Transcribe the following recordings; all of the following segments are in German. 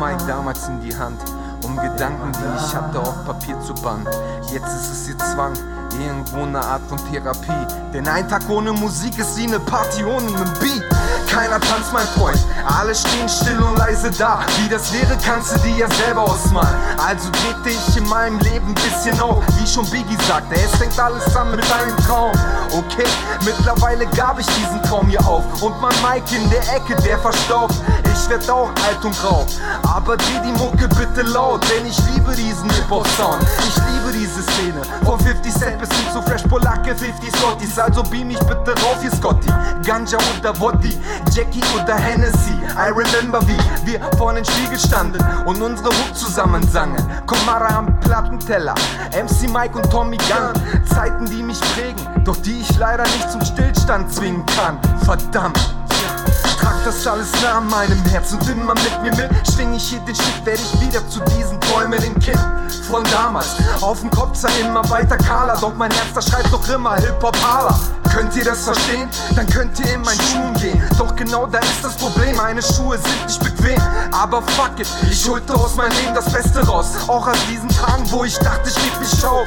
Mike damals in die Hand, um Gedanken, die ich hatte, auf Papier zu bannen. Jetzt ist es ihr Zwang, irgendwo eine Art von Therapie. Denn ein Tag ohne Musik ist wie eine Party ohne einen Beat. Keiner tanzt, mein Freund, alle stehen still und leise da. Wie das wäre, kannst du dir ja selber ausmalen. Also drehte ich in meinem Leben ein bisschen auf, wie schon Biggie sagte. Es fängt alles an mit einem Traum. Okay, mittlerweile gab ich diesen Traum hier auf. Und mein Mike in der Ecke, der verstaubt. Ich werd auch alt und grau. Aber dreh die Mucke bitte laut, denn ich liebe diesen Hip-Hop-Sound. Ich liebe diese Szene. Von 50 Cent bis hin zu Fresh Polacke, 50 Scotties. Also beam mich bitte rauf, hier Scotty. Ganja oder Woddy, Jackie oder Hennessy. I remember, wie wir vor den Spiegel standen und unsere Hook zusammen sangen. Komara am Plattenteller, MC Mike und Tommy Gunn. Zeiten, die mich prägen, doch die ich leider nicht zum Stillstand zwingen kann. Verdammt. Trag das alles nah an meinem Herz und immer mit mir mit. Schwing ich hier den Stift, werde ich wieder zu diesen träumenden Kind von damals. Auf dem Kopf sei immer weiter kahler, doch mein Herz, da schreibt doch immer Hip-Hop-Hala. Könnt ihr das verstehen? Dann könnt ihr in meinen Schuhen gehen. Doch genau da ist das Problem, meine Schuhe sind nicht bequem. Aber fuck it, ich holte aus meinem Leben das Beste raus. Auch aus diesen Tagen, wo ich dachte, ich geb mich auf.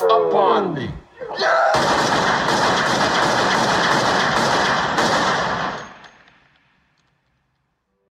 upon me. Yeah!